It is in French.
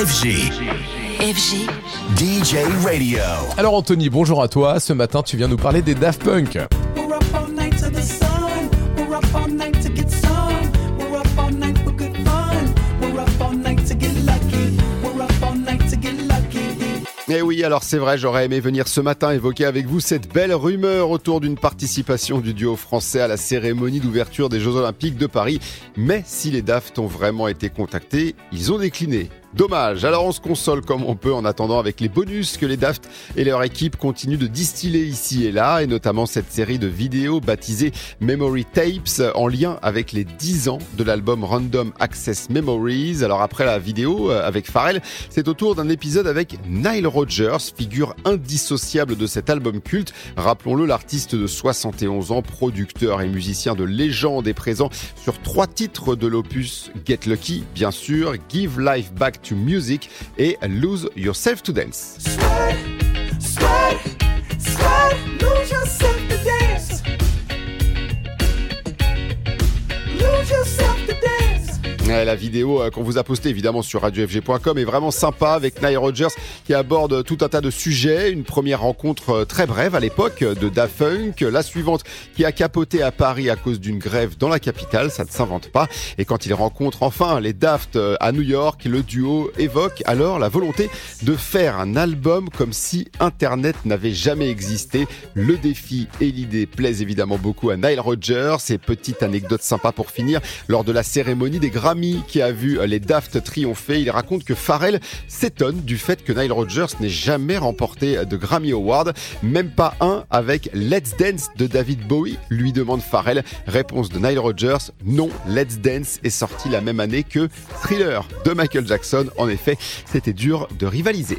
FG. FG. DJ Radio. Alors Anthony, bonjour à toi. Ce matin, tu viens nous parler des Daft Punk. Eh oui, alors c'est vrai, j'aurais aimé venir ce matin évoquer avec vous cette belle rumeur autour d'une participation du duo français à la cérémonie d'ouverture des Jeux Olympiques de Paris. Mais si les Daft ont vraiment été contactés, ils ont décliné. Dommage, alors on se console comme on peut en attendant avec les bonus que les Daft et leur équipe continuent de distiller ici et là, et notamment cette série de vidéos baptisée Memory Tapes en lien avec les 10 ans de l'album Random Access Memories. Alors après la vidéo euh, avec Pharrell, c'est au tour d'un épisode avec Nile Rodgers, figure indissociable de cet album culte. Rappelons-le, l'artiste de 71 ans, producteur et musicien de légende est présent sur trois titres de l'opus Get Lucky, bien sûr, Give Life Back to Music et Lose Yourself to Dance. La vidéo euh, qu'on vous a postée évidemment sur radiofg.com est vraiment sympa avec Nile Rodgers qui aborde tout un tas de sujets. Une première rencontre euh, très brève à l'époque de Daft Punk, la suivante qui a capoté à Paris à cause d'une grève dans la capitale, ça ne s'invente pas. Et quand il rencontre enfin les Daft euh, à New York, le duo évoque alors la volonté de faire un album comme si Internet n'avait jamais existé. Le défi et l'idée plaisent évidemment beaucoup à Nile Rodgers. Et petite anecdote sympa pour finir, lors de la cérémonie des Grammy qui a vu les Daft triompher, il raconte que Pharrell s'étonne du fait que Nile Rodgers n'ait jamais remporté de Grammy Award, même pas un avec Let's Dance de David Bowie, lui demande Pharrell. Réponse de Nile Rodgers, non, Let's Dance est sorti la même année que Thriller de Michael Jackson. En effet, c'était dur de rivaliser.